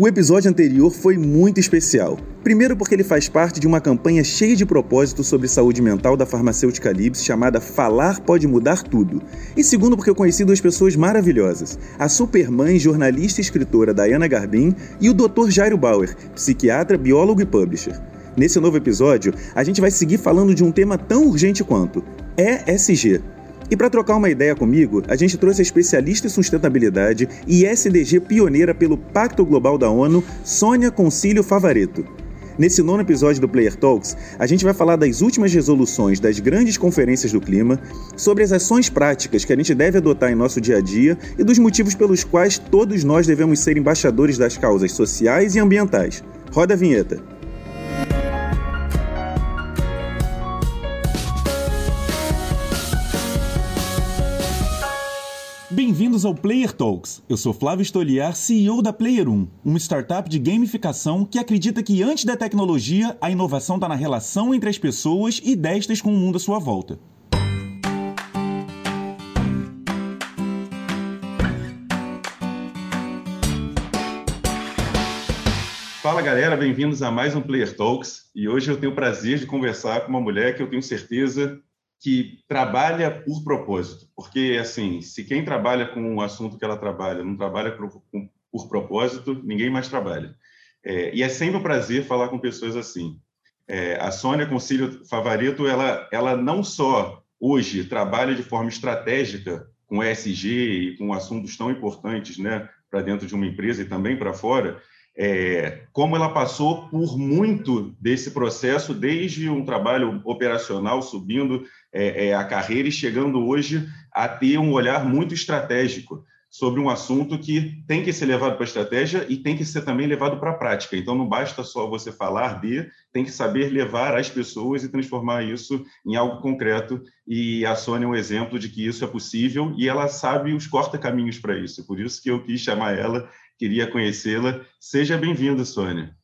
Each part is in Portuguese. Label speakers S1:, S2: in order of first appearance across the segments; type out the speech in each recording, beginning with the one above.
S1: O episódio anterior foi muito especial. Primeiro, porque ele faz parte de uma campanha cheia de propósitos sobre saúde mental da farmacêutica Libs chamada Falar Pode Mudar Tudo. E segundo, porque eu conheci duas pessoas maravilhosas: a supermãe, jornalista e escritora Diana Garbin e o Dr. Jairo Bauer, psiquiatra, biólogo e publisher. Nesse novo episódio, a gente vai seguir falando de um tema tão urgente quanto ESG e para trocar uma ideia comigo, a gente trouxe a especialista em sustentabilidade e SDG pioneira pelo Pacto Global da ONU, Sônia Concílio Favareto. Nesse nono episódio do Player Talks, a gente vai falar das últimas resoluções das grandes conferências do clima, sobre as ações práticas que a gente deve adotar em nosso dia a dia e dos motivos pelos quais todos nós devemos ser embaixadores das causas sociais e ambientais. Roda a vinheta. Bem-vindos ao Player Talks. Eu sou Flávio Stoliar, CEO da Player 1, uma startup de gamificação que acredita que antes da tecnologia, a inovação está na relação entre as pessoas e destas com o mundo à sua volta. Fala galera, bem-vindos a mais um Player Talks. E hoje eu tenho o prazer de conversar com uma mulher que eu tenho certeza que trabalha por propósito, porque assim, se quem trabalha com o assunto que ela trabalha não trabalha por, por propósito, ninguém mais trabalha. É, e é sempre um prazer falar com pessoas assim. É, a Sônia Concílio Favorito, ela, ela não só hoje trabalha de forma estratégica com ESG e com assuntos tão importantes, né, para dentro de uma empresa e também para fora, é, como ela passou por muito desse processo, desde um trabalho operacional, subindo é, é, a carreira e chegando hoje a ter um olhar muito estratégico sobre um assunto que tem que ser levado para a estratégia e tem que ser também levado para a prática. Então, não basta só você falar de, tem que saber levar as pessoas e transformar isso em algo concreto. E a Sônia é um exemplo de que isso é possível e ela sabe os corta-caminhos para isso. Por isso que eu quis chamar ela queria conhecê-la. Seja bem-vinda, Sônia.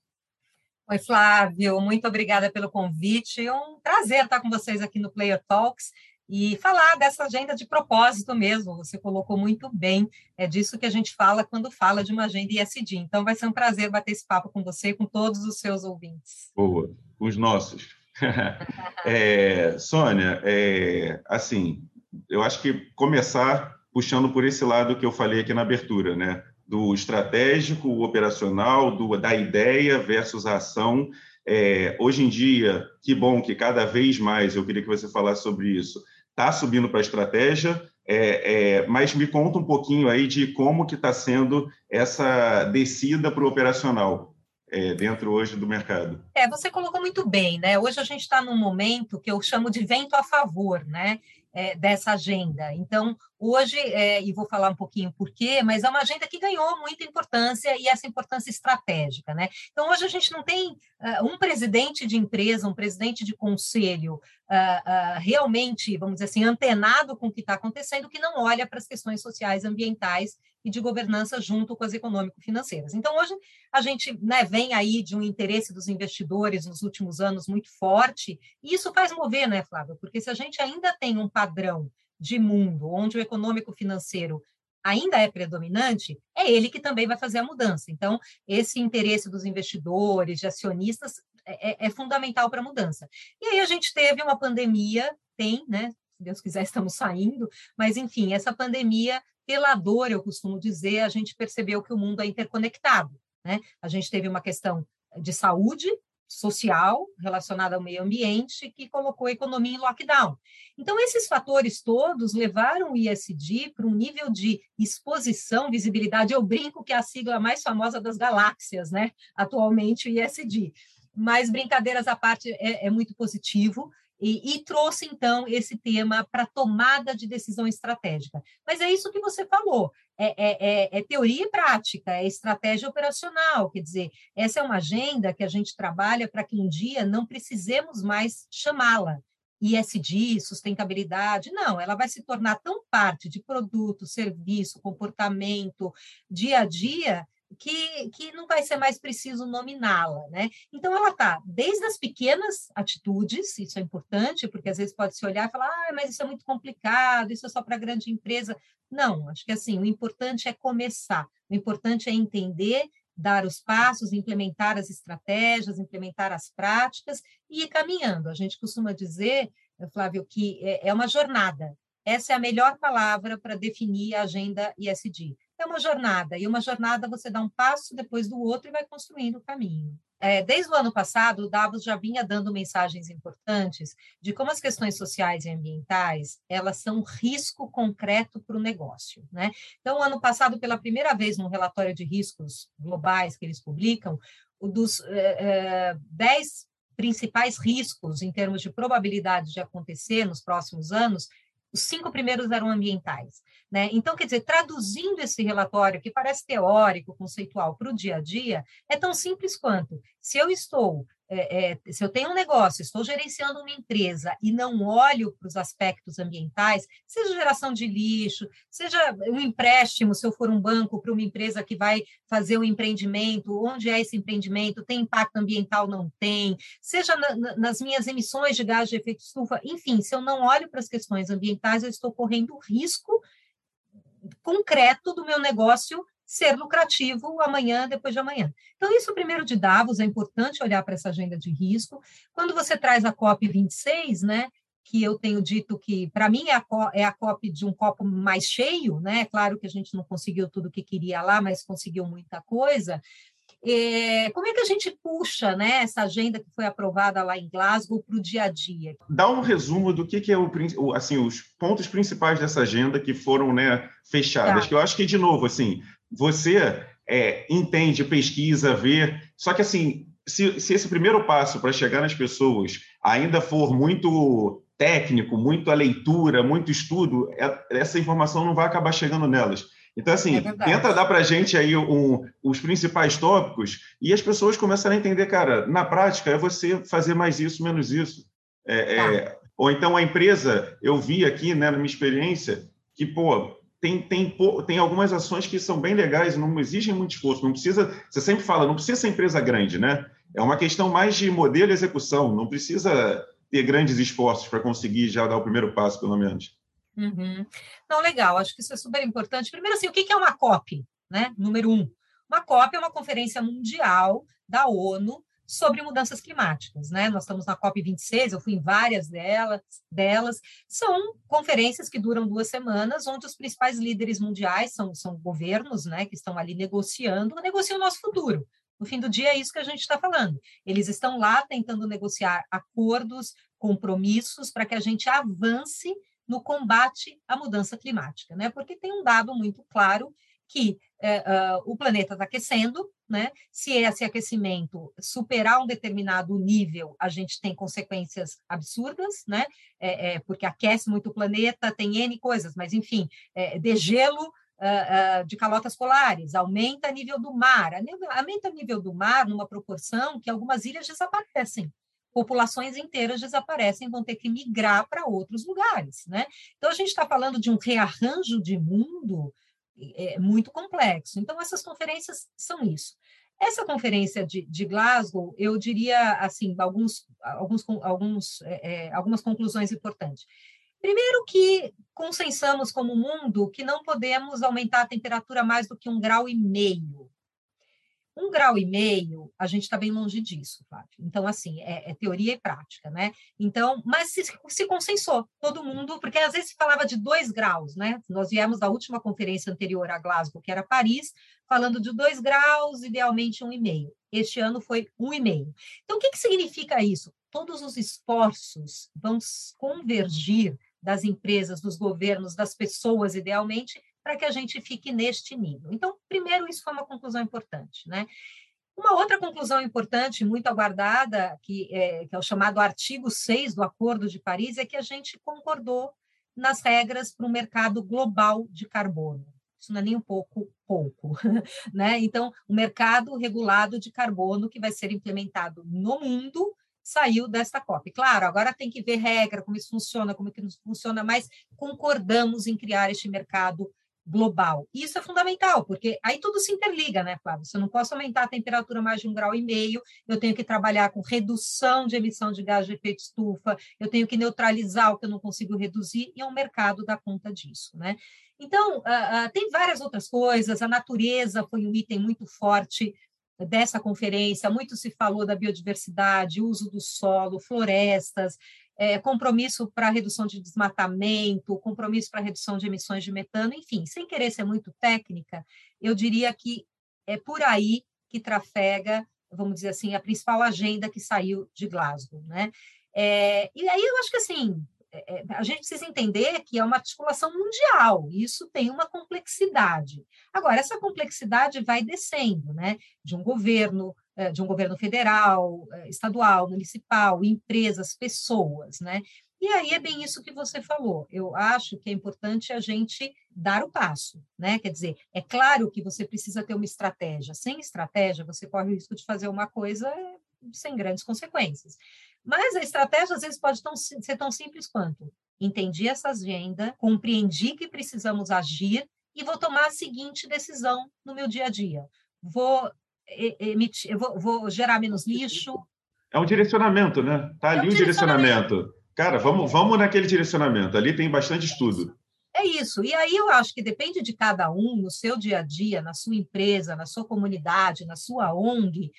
S2: Oi, Flávio, muito obrigada pelo convite. É um prazer estar com vocês aqui no Player Talks e falar dessa agenda de propósito mesmo. Você colocou muito bem, é disso que a gente fala quando fala de uma agenda ISD. Então, vai ser um prazer bater esse papo com você e com todos os seus ouvintes.
S1: Boa, os nossos. é, Sônia, é, assim, eu acho que começar puxando por esse lado que eu falei aqui na abertura, né? Do estratégico, o operacional, do, da ideia versus a ação. É, hoje em dia, que bom que cada vez mais, eu queria que você falasse sobre isso, está subindo para a estratégia, é, é, mas me conta um pouquinho aí de como que está sendo essa descida para o operacional. É, dentro hoje do mercado.
S2: É, você colocou muito bem, né? Hoje a gente está num momento que eu chamo de vento a favor, né? É, dessa agenda. Então, hoje, é, e vou falar um pouquinho por quê, mas é uma agenda que ganhou muita importância e essa importância estratégica. Né? Então, hoje a gente não tem uh, um presidente de empresa, um presidente de conselho uh, uh, realmente, vamos dizer assim, antenado com o que está acontecendo, que não olha para as questões sociais, ambientais e de governança junto com as econômico-financeiras. Então, hoje, a gente né, vem aí de um interesse dos investidores nos últimos anos muito forte, e isso faz mover, né, Flávio? Porque se a gente ainda tem um padrão de mundo onde o econômico-financeiro ainda é predominante, é ele que também vai fazer a mudança. Então, esse interesse dos investidores, de acionistas, é, é, é fundamental para a mudança. E aí a gente teve uma pandemia, tem, né? Se Deus quiser, estamos saindo, mas enfim, essa pandemia pela dor, eu costumo dizer, a gente percebeu que o mundo é interconectado. Né? A gente teve uma questão de saúde social relacionada ao meio ambiente que colocou a economia em lockdown. Então, esses fatores todos levaram o ISD para um nível de exposição, visibilidade. Eu brinco que é a sigla mais famosa das galáxias, né? Atualmente, o ISD. Mas, brincadeiras à parte, é, é muito positivo. E, e, trouxe, então, esse tema para tomada de decisão estratégica. Mas é isso que você falou: é, é, é, é, teoria e prática, é estratégia operacional. Quer dizer, essa é uma agenda que a gente trabalha para que um dia não precisemos mais chamá-la. ISD, sustentabilidade, não, ela vai se tornar tão parte de produto, serviço, comportamento, dia a dia, que, que não vai ser mais preciso nominá-la, né? Então ela está desde as pequenas atitudes, isso é importante, porque às vezes pode se olhar e falar, ah, mas isso é muito complicado, isso é só para grande empresa. Não, acho que assim, o importante é começar, o importante é entender dar os passos, implementar as estratégias, implementar as práticas e ir caminhando. A gente costuma dizer, Flávio, que é, é uma jornada. Essa é a melhor palavra para definir a agenda ISD. É uma jornada, e uma jornada você dá um passo depois do outro e vai construindo o caminho. É, desde o ano passado, o Davos já vinha dando mensagens importantes de como as questões sociais e ambientais elas são risco concreto para o negócio. Né? Então, ano passado, pela primeira vez, no relatório de riscos globais que eles publicam, dos é, é, dez principais riscos em termos de probabilidade de acontecer nos próximos anos, os cinco primeiros eram ambientais. Né? Então, quer dizer, traduzindo esse relatório, que parece teórico, conceitual, para o dia a dia, é tão simples quanto: se eu estou é, é, se eu tenho um negócio, estou gerenciando uma empresa e não olho para os aspectos ambientais, seja geração de lixo, seja um empréstimo, se eu for um banco para uma empresa que vai fazer um empreendimento, onde é esse empreendimento, tem impacto ambiental, não tem, seja na, na, nas minhas emissões de gás de efeito estufa, enfim, se eu não olho para as questões ambientais, eu estou correndo risco concreto do meu negócio ser lucrativo amanhã, depois de amanhã. Então, isso primeiro de Davos, é importante olhar para essa agenda de risco. Quando você traz a COP26, né, que eu tenho dito que, para mim, é a, é a COP de um copo mais cheio, né? Claro que a gente não conseguiu tudo o que queria lá, mas conseguiu muita coisa. É, como é que a gente puxa né, essa agenda que foi aprovada lá em Glasgow para o dia a dia?
S1: Dá um resumo do que, que é o, assim, os pontos principais dessa agenda que foram né, fechadas. Tá. Que eu acho que, de novo, assim, você é, entende, pesquisa, vê. Só que, assim, se, se esse primeiro passo para chegar nas pessoas ainda for muito técnico, muito a leitura, muito estudo, é, essa informação não vai acabar chegando nelas. Então, assim, é tenta dar para a gente aí um, os principais tópicos e as pessoas começam a entender, cara, na prática é você fazer mais isso, menos isso. É, tá. é, ou então a empresa, eu vi aqui, né, na minha experiência, que, pô, tem, tem, tem algumas ações que são bem legais, não exigem muito esforço, não precisa, você sempre fala, não precisa ser empresa grande, né? É uma questão mais de modelo e execução, não precisa ter grandes esforços para conseguir já dar o primeiro passo, pelo menos.
S2: Uhum. Não, legal, acho que isso é super importante. Primeiro, assim, o que é uma COP? Né? Número um. Uma COP é uma conferência mundial da ONU sobre mudanças climáticas, né? Nós estamos na COP26, eu fui em várias delas, delas. São conferências que duram duas semanas, onde os principais líderes mundiais são, são governos, né, que estão ali negociando, negociam o nosso futuro. No fim do dia, é isso que a gente está falando. Eles estão lá tentando negociar acordos, compromissos, para que a gente avance no combate à mudança climática, né? Porque tem um dado muito claro que é, uh, o planeta está aquecendo, né? Se esse aquecimento superar um determinado nível, a gente tem consequências absurdas, né? É, é, porque aquece muito o planeta, tem N coisas, mas enfim, é, degelo uh, uh, de calotas polares, aumenta o nível do mar, aumenta o nível do mar numa proporção que algumas ilhas desaparecem populações inteiras desaparecem, vão ter que migrar para outros lugares, né? Então a gente está falando de um rearranjo de mundo é, muito complexo. Então, essas conferências são isso. Essa conferência de, de Glasgow, eu diria assim, alguns, alguns, alguns, é, é, algumas conclusões importantes. Primeiro que consensamos como mundo que não podemos aumentar a temperatura mais do que um grau e meio. Um grau e meio, a gente está bem longe disso, Flávio. Então, assim, é, é, teoria e prática, né? Então, mas se, se consensou, todo mundo, porque às vezes se falava de dois graus, né? Nós viemos da última conferência anterior a Glasgow, que era Paris, falando de dois graus, idealmente um e meio. Este ano foi um e meio. Então, o que, que significa isso? Todos os esforços vão convergir das empresas, dos governos, das pessoas, idealmente, para que a gente fique neste nível. Então, primeiro, isso foi uma conclusão importante, né? Uma outra conclusão importante, muito aguardada, que é, que é o chamado artigo 6 do Acordo de Paris, é que a gente concordou nas regras para o mercado global de carbono. Isso não é nem um pouco pouco, né? Então, o mercado regulado de carbono que vai ser implementado no mundo saiu desta COP. Claro, agora tem que ver regra, como isso funciona, como que isso funciona, mas concordamos em criar este mercado global. Isso é fundamental, porque aí tudo se interliga, né, Flávio? Se eu não posso aumentar a temperatura mais de um grau e meio, eu tenho que trabalhar com redução de emissão de gás de efeito estufa, eu tenho que neutralizar o que eu não consigo reduzir, e é o mercado dá conta disso, né? Então, uh, uh, tem várias outras coisas, a natureza foi um item muito forte dessa conferência, muito se falou da biodiversidade, uso do solo, florestas, é, compromisso para redução de desmatamento, compromisso para redução de emissões de metano, enfim, sem querer ser muito técnica, eu diria que é por aí que trafega, vamos dizer assim, a principal agenda que saiu de Glasgow, né? É, e aí eu acho que assim é, a gente precisa entender que é uma articulação mundial, e isso tem uma complexidade. Agora, essa complexidade vai descendo, né? De um governo, de um governo federal, estadual, municipal, empresas, pessoas, né? E aí é bem isso que você falou. Eu acho que é importante a gente dar o passo, né? Quer dizer, é claro que você precisa ter uma estratégia. Sem estratégia, você corre o risco de fazer uma coisa sem grandes consequências. Mas a estratégia, às vezes, pode tão, ser tão simples quanto entendi essa agenda, compreendi que precisamos agir e vou tomar a seguinte decisão no meu dia a dia. Vou emitir, vou, vou gerar menos lixo.
S1: É um direcionamento, né? Tá ali é um o direcionamento. direcionamento. Cara, vamos, vamos naquele direcionamento. Ali tem bastante estudo.
S2: É isso. E aí eu acho que depende de cada um, no seu dia a dia, na sua empresa, na sua comunidade, na sua ONG,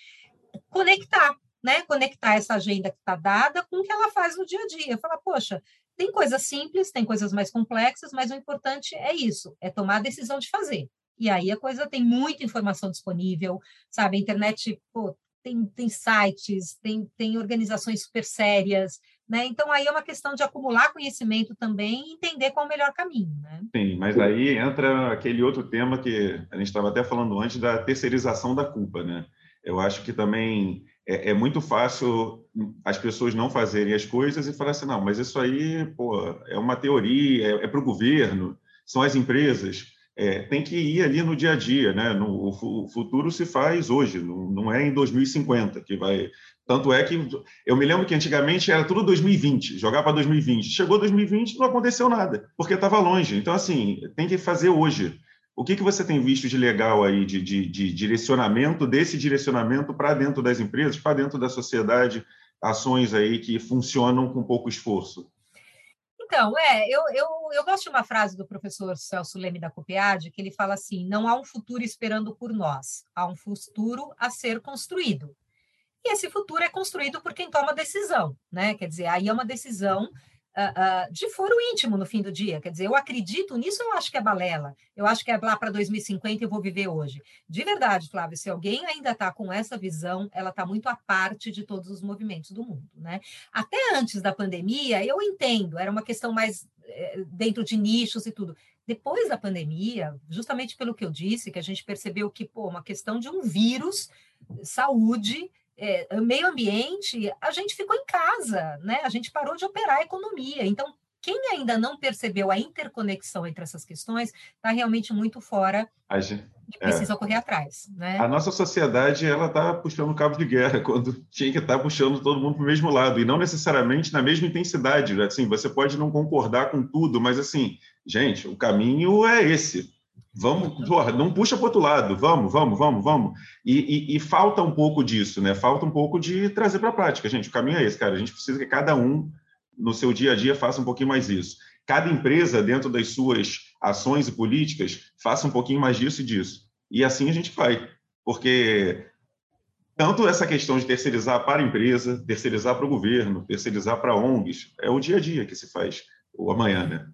S2: conectar né, conectar essa agenda que está dada com o que ela faz no dia a dia. Falar, poxa, tem coisas simples, tem coisas mais complexas, mas o importante é isso, é tomar a decisão de fazer. E aí a coisa tem muita informação disponível, sabe? A internet pô, tem, tem sites, tem, tem organizações super sérias, né? Então aí é uma questão de acumular conhecimento também e entender qual é o melhor caminho, né?
S1: Sim, mas aí entra aquele outro tema que a gente estava até falando antes da terceirização da culpa, né? Eu acho que também é, é, muito fácil as pessoas não fazerem as coisas e falar assim, não, mas isso aí pô, é uma teoria, é, é para o governo, são as empresas. É, tem que ir ali no dia a dia, né? No, o futuro se faz hoje, não, não é em 2050 que vai. Tanto é que eu me lembro que antigamente era tudo 2020, jogar para 2020. Chegou 2020, não aconteceu nada, porque estava longe. Então, assim, tem que fazer hoje. O que, que você tem visto de legal aí, de, de, de direcionamento, desse direcionamento para dentro das empresas, para dentro da sociedade, ações aí que funcionam com pouco esforço?
S2: Então, é, eu, eu, eu gosto de uma frase do professor Celso Leme da Copiade, que ele fala assim: não há um futuro esperando por nós, há um futuro a ser construído. E esse futuro é construído por quem toma decisão, né? Quer dizer, aí é uma decisão uh, de foro íntimo no fim do dia. Quer dizer, eu acredito nisso, eu acho que é balela. Eu acho que é lá para 2050 eu vou viver hoje. De verdade, Flávio, se alguém ainda está com essa visão, ela está muito à parte de todos os movimentos do mundo. Né? Até antes da pandemia, eu entendo, era uma questão mais é, dentro de nichos e tudo. Depois da pandemia, justamente pelo que eu disse, que a gente percebeu que, pô, uma questão de um vírus, saúde, é, meio ambiente, a gente ficou em casa, né? A gente parou de operar a economia. Então, quem ainda não percebeu a interconexão entre essas questões está realmente muito fora a gente, e precisa é, correr atrás. Né?
S1: A nossa sociedade ela está puxando cabo de guerra quando tinha que estar tá puxando todo mundo para o mesmo lado e não necessariamente na mesma intensidade. Assim, você pode não concordar com tudo, mas assim, gente, o caminho é esse. Vamos, porra, não puxa para outro lado, vamos, vamos, vamos, vamos. E, e, e, falta um pouco disso, né? Falta um pouco de trazer para a prática, gente. O caminho é esse, cara. A gente precisa que cada um, no seu dia a dia, faça um pouquinho mais isso. Cada empresa, dentro das suas ações e políticas, faça um pouquinho mais disso e disso. E assim a gente vai. Porque tanto essa questão de terceirizar para a empresa, terceirizar para o governo, terceirizar para ONGs, é o dia a dia que se faz, o amanhã, né?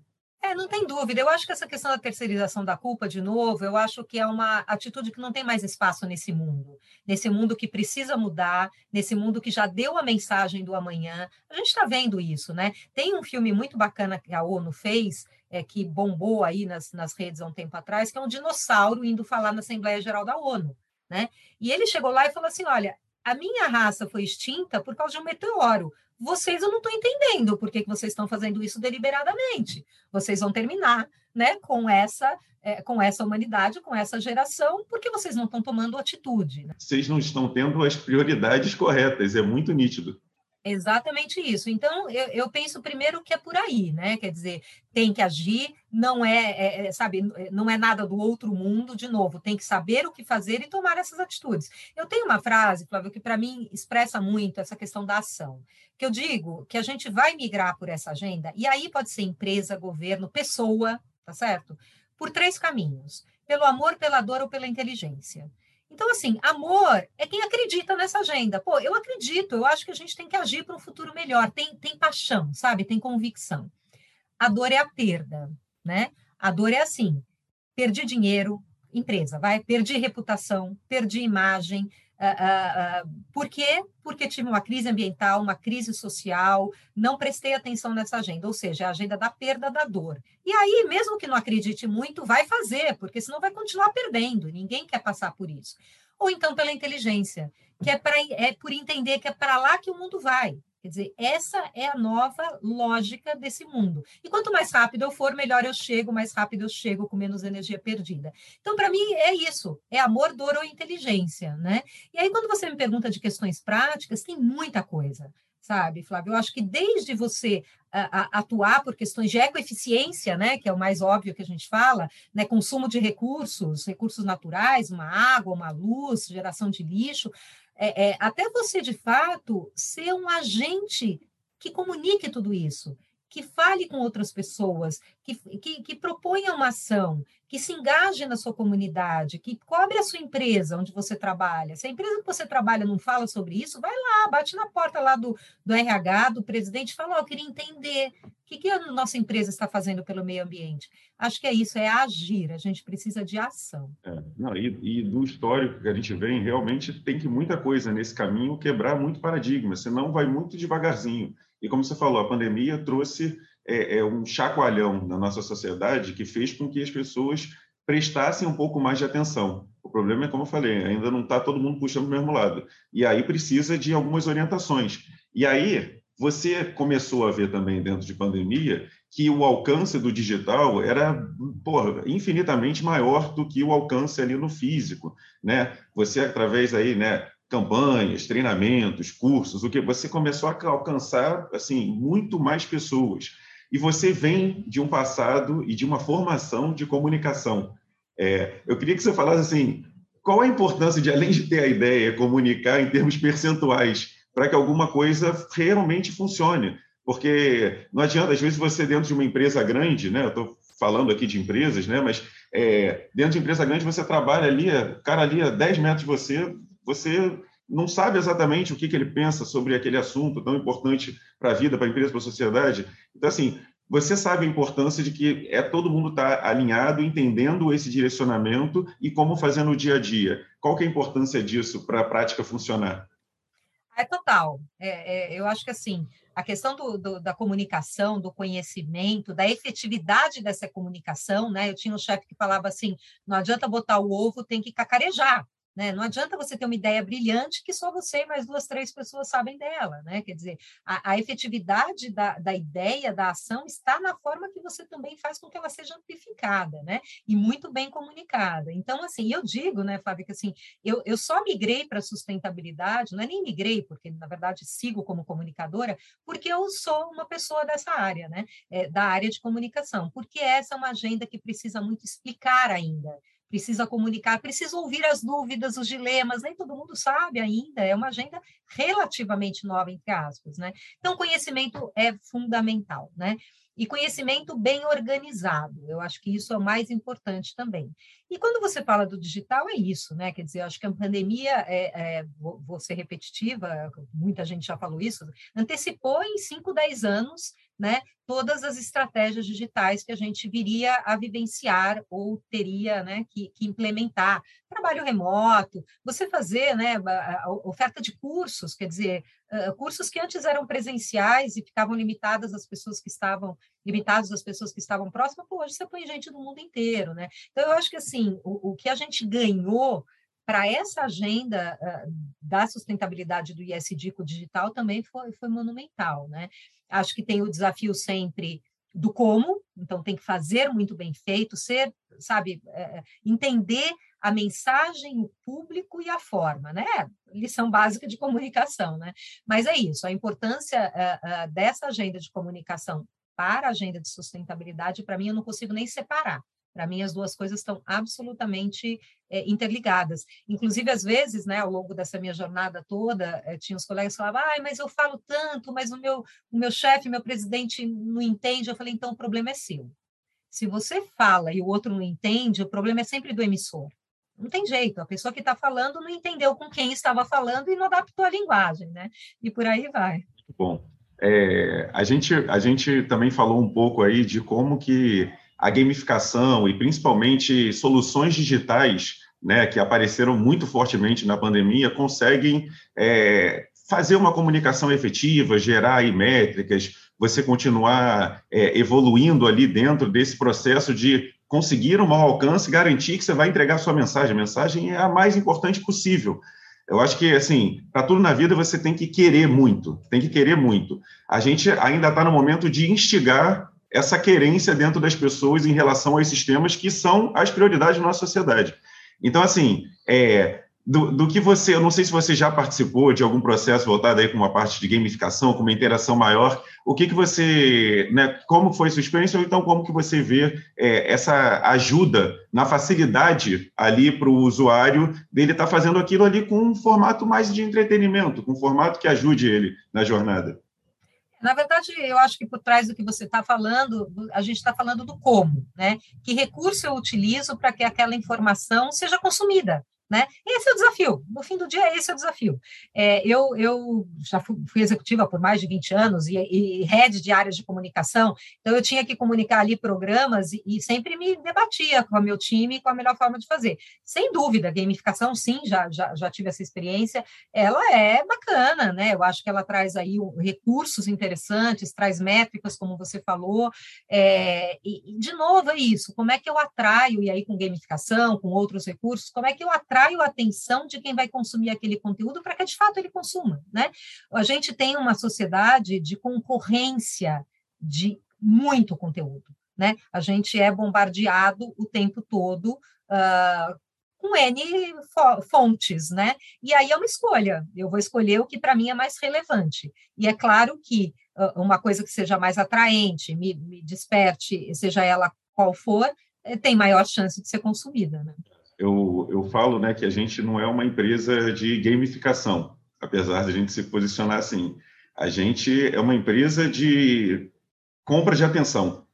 S2: É, não tem dúvida. Eu acho que essa questão da terceirização da culpa, de novo, eu acho que é uma atitude que não tem mais espaço nesse mundo. Nesse mundo que precisa mudar, nesse mundo que já deu a mensagem do amanhã. A gente está vendo isso, né? Tem um filme muito bacana que a ONU fez, é, que bombou aí nas, nas redes há um tempo atrás, que é um dinossauro indo falar na Assembleia Geral da ONU. Né? E ele chegou lá e falou assim: olha, a minha raça foi extinta por causa de um meteoro vocês eu não estou entendendo por que, vocês estão fazendo isso deliberadamente. Vocês vão terminar né, com, essa, é, com essa humanidade, com essa geração, porque vocês não estão tomando atitude. Né?
S1: Vocês não estão tendo as prioridades corretas, é muito nítido.
S2: Exatamente isso. Então, eu, eu, penso primeiro que é por aí, né? Quer dizer, tem que agir, não é, é, é, sabe, não é nada do outro mundo, de novo, tem que saber o que fazer e tomar essas atitudes. Eu tenho uma frase, Flávio, que para mim expressa muito essa questão da ação. Que eu digo que a gente vai migrar por essa agenda, e aí pode ser empresa, governo, pessoa, tá certo? Por três caminhos: pelo amor, pela dor ou pela inteligência. Então, assim, amor é quem acredita nessa agenda. Pô, eu acredito, eu acho que a gente tem que agir para um futuro melhor. Tem, tem paixão, sabe? Tem convicção. A dor é a perda, né? A dor é assim: perdi dinheiro, empresa, vai, perdi reputação, perdi imagem, Uh, uh, uh, por quê? Porque tive uma crise ambiental, uma crise social, não prestei atenção nessa agenda, ou seja, a agenda da perda da dor. E aí, mesmo que não acredite muito, vai fazer, porque senão vai continuar perdendo, ninguém quer passar por isso. Ou então pela inteligência, que é, pra, é por entender que é para lá que o mundo vai. Quer dizer, essa é a nova lógica desse mundo. E quanto mais rápido eu for, melhor eu chego, mais rápido eu chego, com menos energia perdida. Então, para mim, é isso: é amor, dor ou inteligência, né? E aí, quando você me pergunta de questões práticas, tem muita coisa sabe, Flávio? Eu acho que desde você atuar por questões de ecoeficiência, né, que é o mais óbvio que a gente fala, né, consumo de recursos, recursos naturais, uma água, uma luz, geração de lixo, é, é, até você, de fato, ser um agente que comunique tudo isso, que fale com outras pessoas, que, que, que, proponha uma ação, que se engaje na sua comunidade, que cobre a sua empresa onde você trabalha. Se a empresa que você trabalha não fala sobre isso, vai lá, bate na porta lá do, do RH, do presidente, fala, oh, eu queria entender o que, que a nossa empresa está fazendo pelo meio ambiente. Acho que é isso, é agir, a gente precisa de ação.
S1: É, não, e, e, do histórico que a gente vem, realmente tem que muita coisa nesse caminho quebrar muito paradigma, senão vai muito devagarzinho. E como você falou, a pandemia trouxe é, é, um chacoalhão na nossa sociedade que fez com que as pessoas prestassem um pouco mais de atenção. O problema é, como eu falei, ainda não está todo mundo puxando para o mesmo lado. E aí precisa de algumas orientações. E aí você começou a ver também dentro de pandemia que o alcance do digital era porra, infinitamente maior do que o alcance ali no físico, né? Você através aí, né, campanhas, treinamentos, cursos, o que você começou a alcançar assim muito mais pessoas. E você vem de um passado e de uma formação de comunicação. É, eu queria que você falasse assim, qual a importância de além de ter a ideia, comunicar em termos percentuais para que alguma coisa realmente funcione? Porque não adianta, às vezes, você dentro de uma empresa grande, né? Eu estou falando aqui de empresas, né? Mas é, dentro de empresa grande você trabalha ali, cara ali a 10 metros de você, você não sabe exatamente o que, que ele pensa sobre aquele assunto tão importante para a vida, para a empresa, para a sociedade. Então, assim, você sabe a importância de que é todo mundo estar tá alinhado, entendendo esse direcionamento e como fazer no dia a dia. Qual que é a importância disso para a prática funcionar?
S2: É total. É, é, eu acho que assim a questão do, do, da comunicação, do conhecimento, da efetividade dessa comunicação, né? Eu tinha um chefe que falava assim: não adianta botar o ovo, tem que cacarejar. Né? Não adianta você ter uma ideia brilhante que só você e mais duas, três pessoas sabem dela. Né? Quer dizer, a, a efetividade da, da, ideia, da ação, está na forma que você também faz com que ela seja amplificada né? e muito bem comunicada. Então, assim, eu digo, né, Fábio, que assim, eu, eu só migrei para a sustentabilidade, não é nem migrei, porque na verdade sigo como comunicadora, porque eu sou uma pessoa dessa área, né? É, da área de comunicação, porque essa é uma agenda que precisa muito explicar ainda precisa comunicar, precisa ouvir as dúvidas, os dilemas, nem todo mundo sabe ainda, é uma agenda relativamente nova, entre aspas, né? Então, conhecimento é fundamental, né? E conhecimento bem organizado, eu acho que isso é o mais importante também. E quando você fala do digital, é isso, né? Quer dizer, eu acho que a pandemia, é, é, vou ser repetitiva, muita gente já falou isso, antecipou em 5, 10 anos né, todas as estratégias digitais que a gente viria a vivenciar ou teria né, que, que implementar. Trabalho remoto, você fazer né, oferta de cursos, quer dizer, cursos que antes eram presenciais e ficavam limitadas às pessoas que estavam, limitados às pessoas que estavam próximas, pô, hoje você põe gente do mundo inteiro, né? Então, eu acho que, assim, o, o que a gente ganhou para essa agenda da sustentabilidade do ISD com o digital também foi, foi monumental, né? Acho que tem o desafio sempre do como, então tem que fazer muito bem feito, ser, sabe, é, entender a mensagem, o público e a forma, né? Lição básica de comunicação, né? Mas é isso, a importância é, é, dessa agenda de comunicação para a agenda de sustentabilidade, para mim, eu não consigo nem separar. Para mim, as duas coisas estão absolutamente é, interligadas. Inclusive, às vezes, né, ao longo dessa minha jornada toda, é, tinha os colegas que falavam, ah, mas eu falo tanto, mas o meu, o meu chefe, meu presidente não entende. Eu falei, então o problema é seu. Se você fala e o outro não entende, o problema é sempre do emissor. Não tem jeito, a pessoa que está falando não entendeu com quem estava falando e não adaptou a linguagem, né? E por aí vai.
S1: Bom, é, a, gente, a gente também falou um pouco aí de como que a gamificação e principalmente soluções digitais, né, que apareceram muito fortemente na pandemia, conseguem é, fazer uma comunicação efetiva, gerar aí métricas, você continuar é, evoluindo ali dentro desse processo de conseguir um maior alcance, garantir que você vai entregar a sua mensagem. A mensagem é a mais importante possível. Eu acho que, assim, para tudo na vida você tem que querer muito, tem que querer muito. A gente ainda está no momento de instigar essa querência dentro das pessoas em relação a esses temas que são as prioridades da nossa sociedade. Então, assim, é, do, do, que você, eu não sei se você já participou de algum processo voltado aí com uma parte de gamificação, com uma interação maior, o que que você, né, como foi sua experiência, ou então como que você vê é, essa ajuda na facilidade ali para o usuário dele estar tá fazendo aquilo ali com um formato mais de entretenimento, com um formato que ajude ele na jornada?
S2: Na verdade, eu acho que por trás do que você está falando, a gente está falando do como, né? Que recurso eu utilizo para que aquela informação seja consumida, né? Esse é o desafio. No fim do dia, esse é o desafio. É, eu, eu já fui, executiva por mais de 20 anos e, e head de áreas de comunicação, então eu tinha que comunicar ali programas e, e sempre me debatia com o meu time com a melhor forma de fazer. Sem dúvida, gamificação, sim, já, já, já tive essa experiência. Ela é bacana, né? Eu acho que ela traz aí recursos interessantes, traz métricas, como você falou. É, e, de novo, é isso. Como é que eu atraio, e aí com gamificação, com outros recursos, como é que eu atraio atraio a atenção de quem vai consumir aquele conteúdo para que de fato ele consuma, né? A gente tem uma sociedade de concorrência de muito conteúdo, né? A gente é bombardeado o tempo todo uh, com N fontes, né? E aí é uma escolha. Eu vou escolher o que para mim é mais relevante. E é claro que uh, uma coisa que seja mais atraente, me, me desperte, seja ela qual for, eh, tem maior chance de ser consumida, né?
S1: Eu, eu falo né, que a gente não é uma empresa de gamificação, apesar de a gente se posicionar assim. A gente é uma empresa de compra de atenção.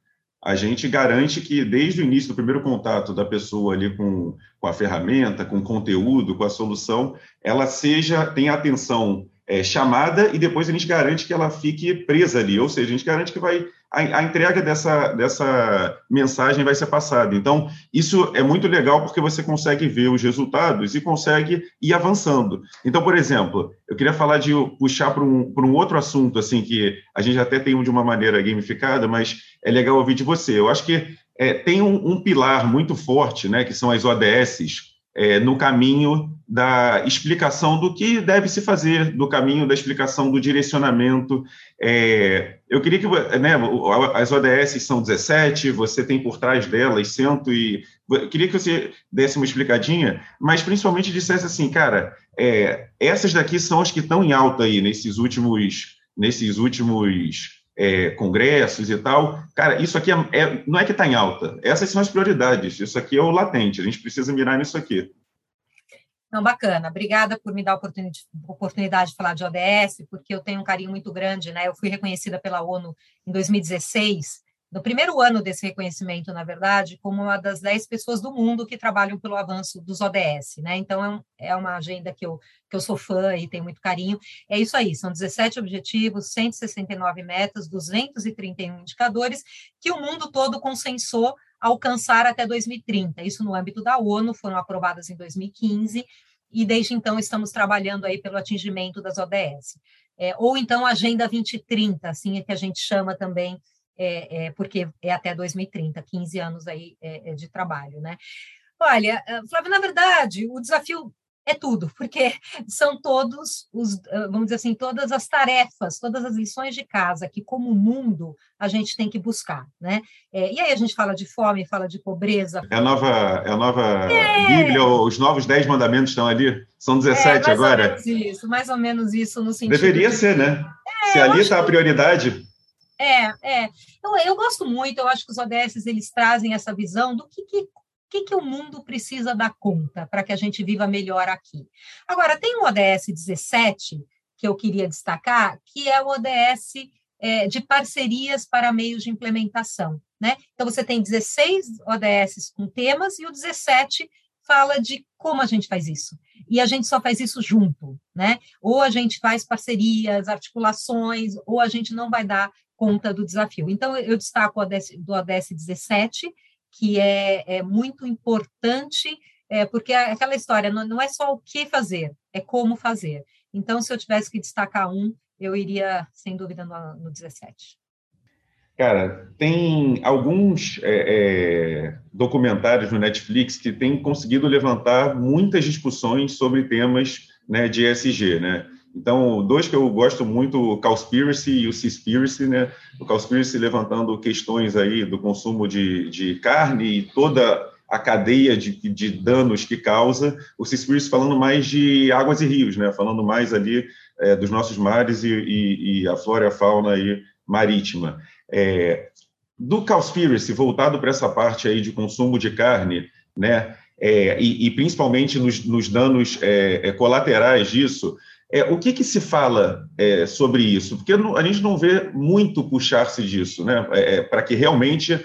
S1: A gente garante que, desde o início do primeiro contato da pessoa ali com, com a ferramenta, com o conteúdo, com a solução, ela seja, tenha atenção é, chamada e depois a gente garante que ela fique presa ali, ou seja, a gente garante que vai a, a, entrega dessa, dessa mensagem vai ser passada. Então, isso é muito legal porque você consegue ver os resultados e consegue ir avançando. Então, por exemplo, eu queria falar de puxar para um, um outro assunto, assim, que a gente até tem de uma maneira gamificada, mas é legal ouvir de você. Eu acho que é, tem um, um pilar muito forte, né, que são as ODSs, é, no caminho da explicação do que deve se fazer, do caminho da explicação do direcionamento. É, eu queria que, né, as ODS são 17, você tem por trás delas cento e... Eu queria que você desse uma explicadinha, mas principalmente dissesse assim, cara, é, essas daqui são as que estão em alta aí nesses últimos, nesses últimos é, congressos e tal. Cara, isso aqui é, é, não é que está em alta. Essas são as prioridades. Isso aqui é o latente. A gente precisa mirar nisso aqui.
S2: Não, bacana. Obrigada por me dar a oportunidade, de falar de ODS, porque eu tenho um carinho muito grande, né? Eu fui reconhecida pela ONU em 2016 no primeiro ano desse reconhecimento, na verdade, como uma das dez pessoas do mundo que trabalham pelo avanço dos ODS, né? Então, é, é, uma agenda que eu, que eu sou fã e tenho muito carinho. É isso aí, são 17 objetivos, 169 metas, 231 indicadores que o mundo todo consensou alcançar até 2030. Isso no âmbito da ONU, foram aprovadas em 2015, e desde então estamos trabalhando aí pelo atingimento das ODS. É, ou então Agenda 2030, assim é que a gente chama também é, é, porque é até 2030, 15 anos aí é, é, de trabalho, né? Olha, eh, Flávio, na verdade, o desafio é tudo, porque são todos os, eh, vamos dizer assim, todas as tarefas, todas as lições de casa que, como mundo, a gente tem que buscar, né? É, e aí a gente fala de fome, fala de pobreza.
S1: É a nova, é a nova é. Bíblia, os novos dez mandamentos estão ali, são 17 é, mais agora.
S2: Mais ou menos isso, mais ou menos isso no sentido.
S1: Deveria de... ser, né? Se ali está a prioridade.
S2: É, é. Eu, eu gosto muito, eu acho que os ODS eles trazem essa visão do que, que que, que o mundo precisa dar conta para que a gente viva melhor aqui. Agora, tem o ODS 17, que eu queria destacar, que é o ODS é, de parcerias para meios de implementação. Né? Então, você tem 16 ODS com temas e o 17 fala de como a gente faz isso. E a gente só faz isso junto, né? Ou a gente faz parcerias, articulações, ou a gente não vai dar conta do desafio. Então, eu destaco o ODS, do ODS 17, que é, é muito importante, é, porque aquela história não, não é só o que fazer, é como fazer. Então, se eu tivesse que destacar um, eu iria, sem dúvida, no, no 17.
S1: Cara, tem alguns é, é, documentários no Netflix que têm conseguido levantar muitas discussões sobre temas né, de ESG, né? Então, dois que eu gosto muito, o Cowspiracy e o Seaspiracy, né? O Cowspiracy levantando questões aí do consumo de, de carne e toda a cadeia de, de danos que causa, o Seaspiracy falando mais de águas e rios, né? Falando mais ali é, dos nossos mares e, e, e, a flora e a fauna aí marítima. É, do Cowspiracy, voltado para essa parte aí de consumo de carne, né, é, e, e, principalmente nos, nos danos é, é colaterais disso, é, o que, que se fala é, sobre isso? Porque a gente não vê muito puxar-se disso, né? É, é para que realmente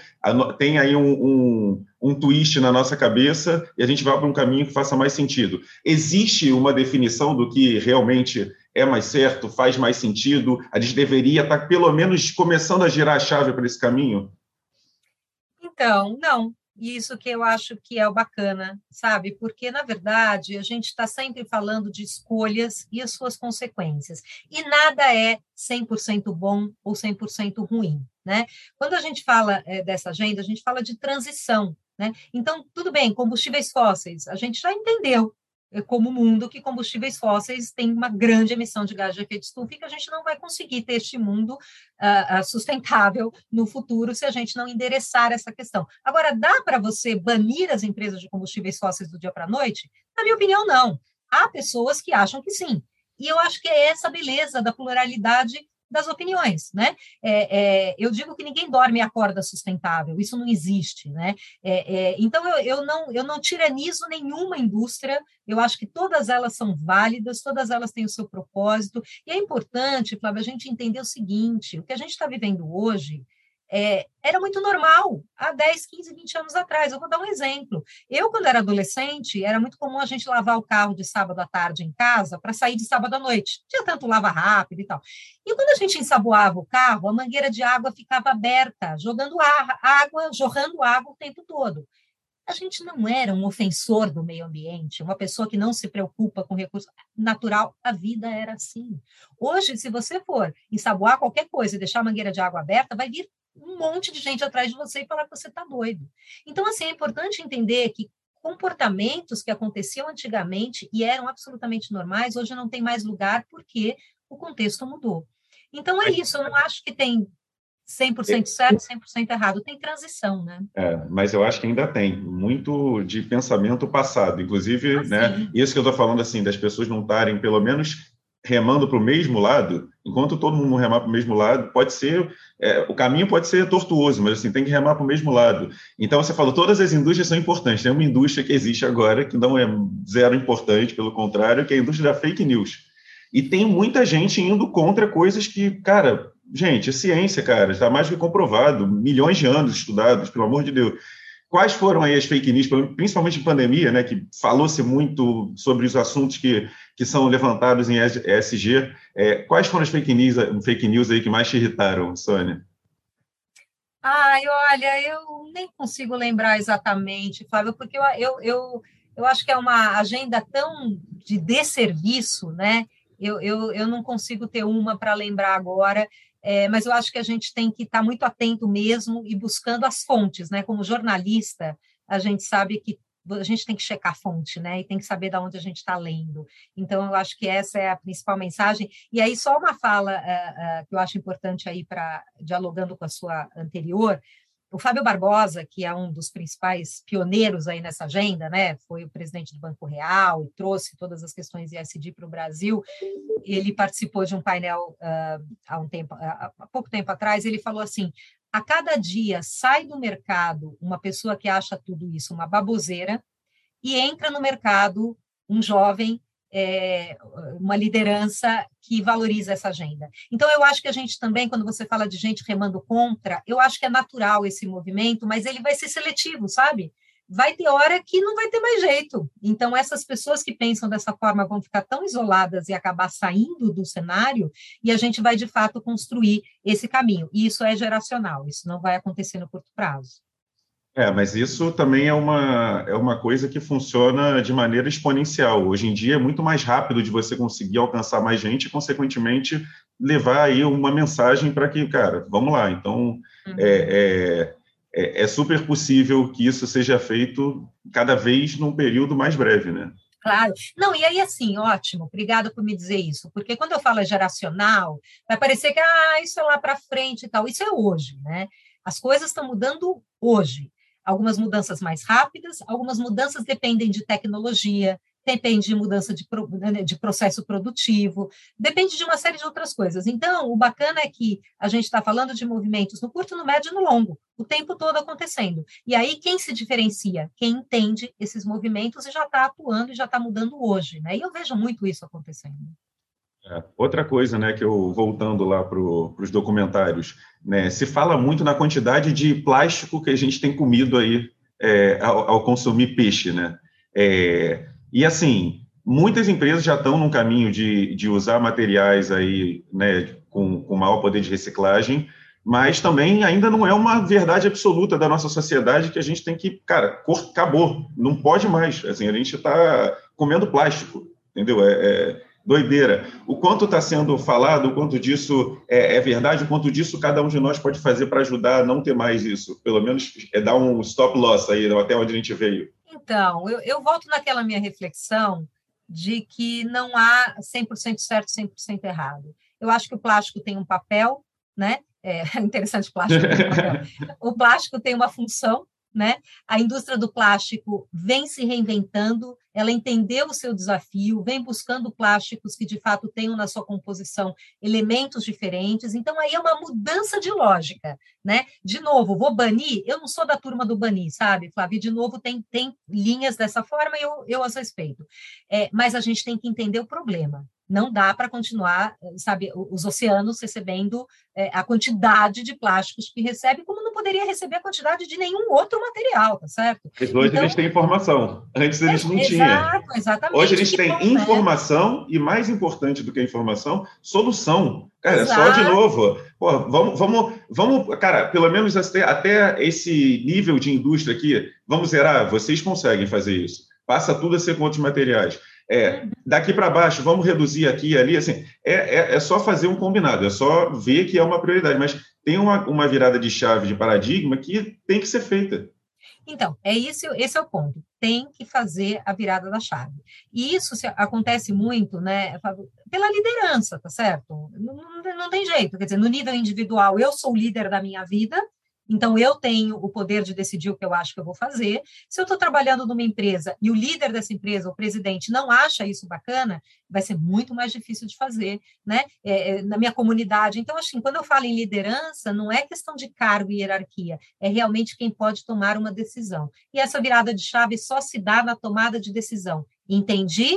S1: tenha aí um, um, um, twist na nossa cabeça e a gente vá para um caminho que faça mais sentido. Existe uma definição do que realmente é mais certo, faz mais sentido? A gente deveria estar, pelo menos, começando a girar a chave para esse caminho?
S2: Então, não. Isso que eu acho que é o bacana, sabe? Porque, na verdade, a gente está sempre falando de escolhas e as suas consequências. E nada é 100% bom ou 100% ruim, né? Quando a gente fala é, dessa agenda, a gente fala de transição, né? Então, tudo bem, combustíveis fósseis, a gente já entendeu como mundo que combustíveis fósseis têm uma grande emissão de gás de efeito estufa e que a gente não vai conseguir ter este mundo uh, sustentável no futuro se a gente não endereçar essa questão. Agora, dá para você banir as empresas de combustíveis fósseis do dia para a noite? Na minha opinião, não. Há pessoas que acham que sim. E eu acho que é essa beleza da pluralidade das opiniões, né? É, é, eu digo que ninguém dorme e acorda sustentável, isso não existe, né? É, é, então eu, eu, não eu não tiranizo nenhuma indústria, eu acho que todas elas são válidas, todas elas têm o seu propósito, e é importante, Flávia, a gente entender o seguinte: o que a gente está vivendo hoje é, era muito normal há 10, 15, 20 anos atrás. Eu vou dar um exemplo. Eu, quando era adolescente, era muito comum a gente lavar o carro de sábado à tarde em casa para sair de sábado à noite. Tinha tanto lava rápido e tal. E quando a gente ensaboava o carro, a mangueira de água ficava aberta, jogando ar, água, jorrando água o tempo todo. A gente não era um ofensor do meio ambiente, uma pessoa que não se preocupa com recurso natural. A vida era assim. Hoje, se você for ensaboar qualquer coisa e deixar a mangueira de água aberta, vai vir um monte de gente atrás de você e falar que você está doido. Então, assim, é importante entender que comportamentos que aconteciam antigamente e eram absolutamente normais, hoje não tem mais lugar porque o contexto mudou. Então, é isso, eu não acho que tem 100% certo, 100% errado, tem transição, né?
S1: É, mas eu acho que ainda tem muito de pensamento passado, inclusive, ah, né, isso que eu estou falando, assim, das pessoas não estarem, pelo menos, remando para o mesmo lado, enquanto todo mundo remar para o mesmo lado, pode ser, é, o caminho pode ser tortuoso, mas assim, tem que remar para o mesmo lado. Então, você falou, todas as indústrias são importantes. Tem uma indústria que existe agora, que não é zero importante, pelo contrário, que é a indústria da fake news. E tem muita gente indo contra coisas que, cara, gente, é ciência, cara, está mais que comprovado, milhões de anos estudados, pelo amor de Deus. Quais foram aí as fake news, principalmente em pandemia, né, que falou-se muito sobre os assuntos que, que são levantados em ESG. É, quais foram as fake news, fake news aí que mais te irritaram, Sônia?
S2: Ai, olha, eu nem consigo lembrar exatamente, Flávio, porque eu, eu, eu, eu acho que é uma agenda tão de desserviço, né? Eu, eu, eu não consigo ter uma para lembrar agora. É, mas eu acho que a gente tem que estar tá muito atento mesmo e buscando as fontes, né? Como jornalista, a gente sabe que a gente tem que checar a fonte, né? E tem que saber de onde a gente está lendo. Então, eu acho que essa é a principal mensagem. E aí, só uma fala uh, uh, que eu acho importante aí para dialogando com a sua anterior, o Fábio Barbosa, que é um dos principais pioneiros aí nessa agenda, né, foi o presidente do Banco Real e trouxe todas as questões ISD para o Brasil. Ele participou de um painel uh, há um tempo, há pouco tempo atrás. Ele falou assim: a cada dia sai do mercado uma pessoa que acha tudo isso uma baboseira e entra no mercado um jovem é, uma liderança que valoriza essa agenda. Então, eu acho que a gente também, quando você fala de gente remando contra, eu acho que é natural esse movimento, mas ele vai ser seletivo, sabe? vai ter hora que não vai ter mais jeito. Então, essas pessoas que pensam dessa forma vão ficar tão isoladas e acabar saindo do cenário, e a gente vai, de fato, construir esse caminho. E isso é geracional, isso não vai acontecer no curto prazo.
S1: É, mas isso também é uma, é uma coisa que funciona de maneira exponencial. Hoje em dia é muito mais rápido de você conseguir alcançar mais gente e, consequentemente, levar aí uma mensagem para que, cara, vamos lá. Então, uhum. é, é, é, é, super possível que isso seja feito cada vez num período mais breve, né?
S2: Claro. Não, e aí, assim, ótimo, obrigada por me dizer isso, porque quando eu falo geracional, vai parecer que, ah, isso é lá para frente e tal. Isso é hoje, né? As coisas estão mudando hoje algumas mudanças mais rápidas, algumas mudanças dependem de tecnologia, depende de mudança de, né, de processo produtivo, depende de uma série de outras coisas. Então, o bacana é que a gente está falando de movimentos no curto, no médio e no longo, o tempo todo acontecendo. E aí, quem se diferencia? Quem entende esses movimentos e já está atuando e já está mudando hoje. Né? E eu vejo muito isso acontecendo.
S1: É, outra coisa, né, que eu voltando lá para os documentários, né, se fala muito na quantidade de plástico que a gente tem comido aí é, ao, ao, consumir peixe, né? É, e assim, muitas empresas já estão num caminho de, de usar materiais aí, né, com, com maior poder de reciclagem, mas também ainda não é uma verdade absoluta da nossa sociedade que a gente tem que, cara, acabou, não pode mais. Assim, a gente está comendo plástico, entendeu? É, é, doideira. O quanto está sendo falado, o quanto disso é, é, verdade, o quanto disso cada um de nós pode fazer para ajudar a não ter mais isso. Pelo menos é dar um stop loss aí, até onde a gente veio.
S2: Então, eu, eu volto naquela minha reflexão de que não há 100% certo, 100% errado. Eu acho que o plástico tem um papel, né? É interessante, plástico tem um. O plástico tem uma função, né? A indústria do plástico vem se reinventando, ela entendeu o seu desafio, vem buscando plásticos que de fato tenham na sua composição elementos diferentes. Então aí é uma mudança de lógica, né? De novo, vou banir, eu não sou da turma do banir, sabe, Flávio? De novo, tem, tem linhas dessa forma e eu, eu as respeito. É, mas a gente tem que entender o problema não dá para continuar, sabe, os oceanos recebendo é, a quantidade de plásticos que recebe, como não poderia receber a quantidade de nenhum outro material, tá certo?
S1: Mas hoje então, eles têm informação. Antes eles não é, tinham. Exatamente. Hoje eles têm bom, né? informação e, mais importante do que a informação, solução. Cara, Exato. só de novo. Pô, vamos, vamos, vamos, cara, pelo menos até, até esse nível de indústria aqui, vamos zerar, vocês conseguem fazer isso. Passa tudo a ser com outros materiais. É, daqui para baixo, vamos reduzir aqui e ali, assim, é, é, é, só fazer um combinado, é só ver que é uma prioridade, mas tem uma, uma virada de chave, de paradigma que tem que ser feita.
S2: Então, é isso, esse é o ponto. Tem que fazer a virada da chave. E isso acontece muito, né, pela liderança, tá certo? Não, não, não tem jeito. Quer dizer, no nível individual, eu sou o líder da minha vida, então, eu tenho o poder de decidir o que eu acho que eu vou fazer. Se eu estou trabalhando numa empresa e o líder dessa empresa, o presidente, não acha isso bacana, vai ser muito mais difícil de fazer, né? É, é, na minha comunidade. Então, assim, quando eu falo em liderança, não é questão de cargo e hierarquia, é realmente quem pode tomar uma decisão. E essa virada de chave só se dá na tomada de decisão. Entendi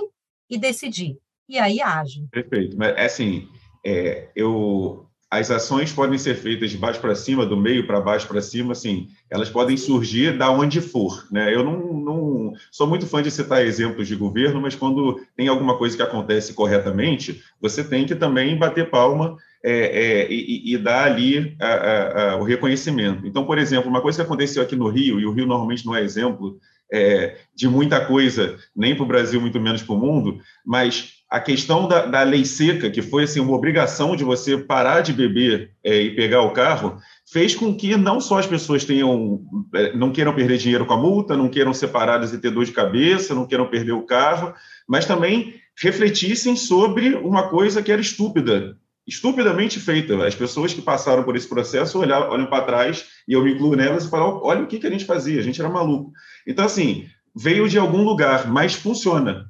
S2: e decidi. E aí age.
S1: Perfeito. Mas, assim, é, eu as ações podem ser feitas de baixo para cima, do meio para baixo para cima, assim, elas podem surgir da onde for, né? Eu não, não, sou muito fã de citar exemplos de governo, mas quando tem alguma coisa que acontece corretamente, você tem que também bater palma é, é, e, e, dar ali a, a, a, o reconhecimento. Então, por exemplo, uma coisa que aconteceu aqui no Rio, e o Rio normalmente não é exemplo é, de muita coisa, nem para o Brasil, muito menos para o mundo, mas a questão da, da, lei seca, que foi assim, uma obrigação de você parar de beber é, e pegar o carro, fez com que não só as pessoas tenham, é, não queiram perder dinheiro com a multa, não queiram ser paradas e ter dor de cabeça, não queiram perder o carro, mas também refletissem sobre uma coisa que era estúpida, estupidamente feita. As pessoas que passaram por esse processo olham, olham para trás, e eu me incluo nelas, e falam: olha o que, que a gente fazia, a gente era maluco. Então, assim, veio de algum lugar, mas funciona.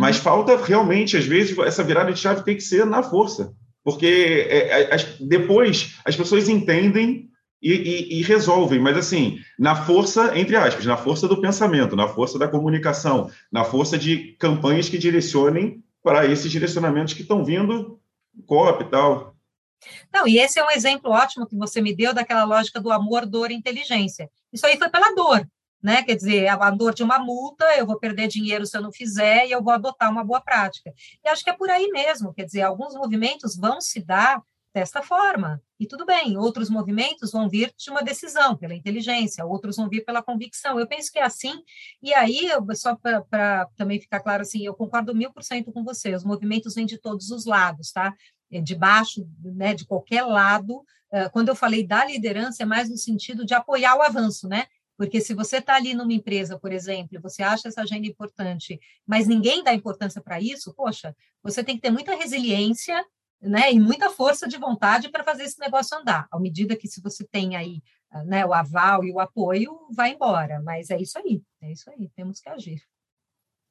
S1: Mas uhum. falta realmente, às vezes, essa virada de chave tem que ser na força. Porque é, é, depois as pessoas entendem e, e, e, resolvem, mas assim, na força, entre aspas, na força do pensamento, na força da comunicação, na força de campanhas que direcionem para esses direcionamentos que estão vindo, COP e tal.
S2: Não, e esse é um exemplo ótimo que você me deu daquela lógica do amor, dor e inteligência. Isso aí foi pela dor. Né? Quer dizer, a dor de uma multa, eu vou perder dinheiro se eu não fizer e eu vou adotar uma boa prática. E acho que é por aí mesmo, quer dizer, alguns movimentos vão se dar desta forma. E tudo bem, outros movimentos vão vir de uma decisão, pela inteligência, outros vão vir pela convicção. Eu penso que é assim, e aí, só para também ficar claro assim, eu concordo mil por cento com você, os movimentos vêm de todos os lados, tá? É, de baixo, né, de qualquer lado. Quando eu falei da liderança, é mais no sentido de apoiar o avanço, né? Porque se você está ali numa empresa, por exemplo, você acha essa agenda importante, mas ninguém dá importância para isso, poxa, você tem que ter muita resiliência né, e muita força de vontade para fazer esse negócio andar. À medida que se você tem aí né, o aval e o apoio, vai embora. Mas é isso aí, é isso aí, temos que agir.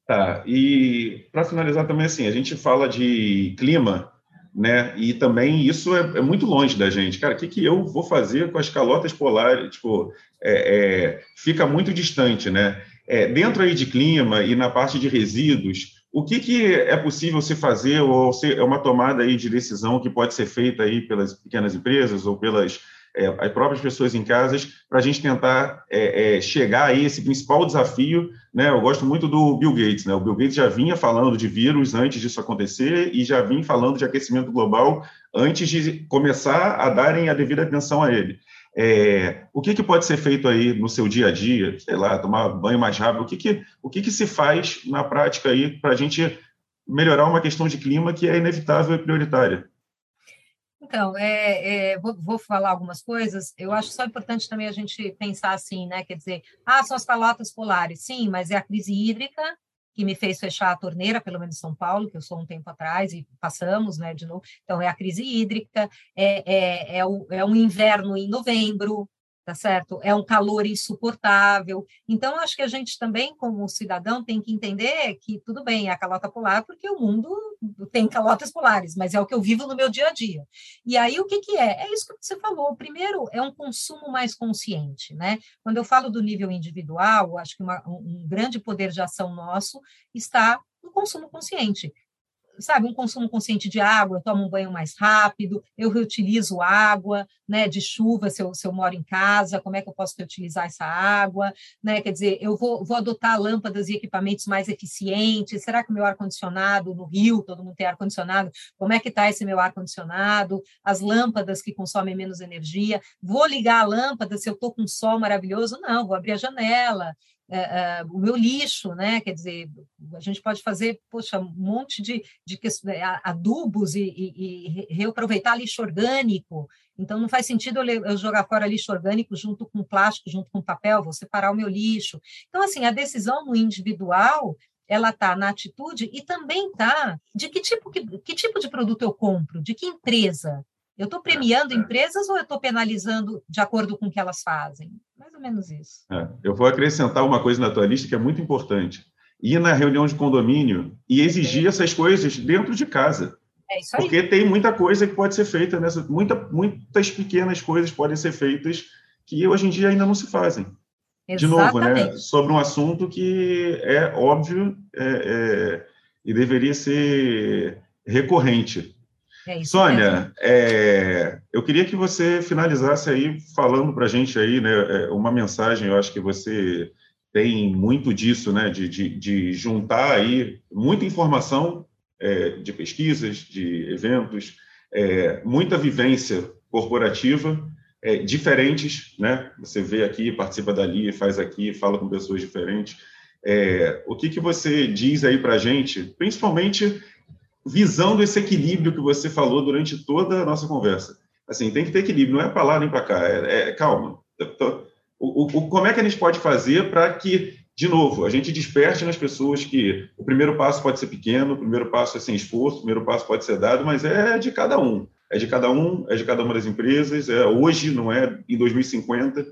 S1: Tá, e para finalizar também assim, a gente fala de clima, né? E também isso é, é, muito longe da gente. Cara, o que, que eu vou fazer com as calotas polares? Tipo, é, é, fica muito distante, né? É, dentro aí de clima e na parte de resíduos, o que, que é possível se fazer ou se, é uma tomada aí de decisão que pode ser feita aí pelas pequenas empresas ou pelas é, as próprias pessoas em casas, para a gente tentar é, é, chegar a esse principal desafio. Né? Eu gosto muito do Bill Gates. Né? O Bill Gates já vinha falando de vírus antes disso acontecer e já vinha falando de aquecimento global antes de começar a darem a devida atenção a ele. É, o que, que, pode ser feito aí no seu dia a dia? Sei lá, tomar banho mais rápido. O que, que, o que, que se faz na prática aí para a gente melhorar uma questão de clima que é inevitável e prioritária?
S2: Então, é, é, vou, vou, falar algumas coisas. Eu acho só importante também a gente pensar assim, né? Quer dizer, ah, são as calotas polares. Sim, mas é a crise hídrica que me fez fechar a torneira, pelo menos em São Paulo, que eu sou um tempo atrás, e passamos, né, de novo. Então, é a crise hídrica, é, é, é, o, é um inverno em novembro, tá certo? É um calor insuportável. Então, acho que a gente também, como cidadão, tem que entender que tudo bem, é a calota polar, porque o mundo tem calotas polares, mas é o que eu vivo no meu dia a dia. E aí, o que, que é? É isso que você falou. Primeiro, é um consumo mais consciente, né? Quando eu falo do nível individual, acho que uma, um grande poder de ação nosso está no consumo consciente sabe, um consumo consciente de água, eu tomo um banho mais rápido, eu reutilizo água, né, de chuva, se eu, se eu moro em casa, como é que eu posso reutilizar essa água, né, quer dizer, eu vou, vou adotar lâmpadas e equipamentos mais eficientes, será que o meu ar-condicionado no Rio, todo mundo tem ar-condicionado, como é que está esse meu ar-condicionado, as lâmpadas que consomem menos energia, vou ligar a lâmpada se eu estou com sol maravilhoso? Não, vou abrir a janela, é, é, o meu lixo, né? Quer dizer, a gente pode fazer, poxa, um monte de, de é, adubos e, e, e, reaproveitar lixo orgânico. Então, não faz sentido eu, eu, jogar fora lixo orgânico junto com plástico, junto com papel, vou separar o meu lixo. Então, assim, a decisão no individual ela está na atitude e também está de que tipo, que, que tipo de produto eu compro, de que empresa. Eu estou premiando é, é. empresas ou eu estou penalizando de acordo com o que elas fazem? Mais ou menos isso.
S1: É, eu vou acrescentar uma coisa na tua lista que é muito importante. Ir na reunião de condomínio e exigir essas coisas dentro de casa.
S2: É isso aí.
S1: Porque tem muita coisa que pode ser feita nessa. Muita, muitas pequenas coisas podem ser feitas que hoje em dia ainda não se fazem. Exatamente. De novo, né? Sobre um assunto que é óbvio é, é, e deveria ser recorrente. É Sônia, é, eu queria que você finalizasse aí falando para a gente aí, né, é, uma mensagem. Eu acho que você tem muito disso, né, de, de, de juntar aí muita informação é, de pesquisas, de eventos, é, muita vivência corporativa, diferentes, né? Você vê aqui, participa dali, faz aqui, fala com pessoas diferentes. É, o que, que você diz aí para a gente, principalmente visando esse equilíbrio que você falou durante toda a nossa conversa. Assim, tem que ter equilíbrio, não é para lá nem para cá. É, é, calma. O, o, como é que a gente pode fazer para que, de novo, a gente desperte nas pessoas que o primeiro passo pode ser pequeno, o primeiro passo é sem esforço, o primeiro passo pode ser dado, mas é de cada um. É de cada um, é de cada uma das empresas, é hoje, não é em 2050.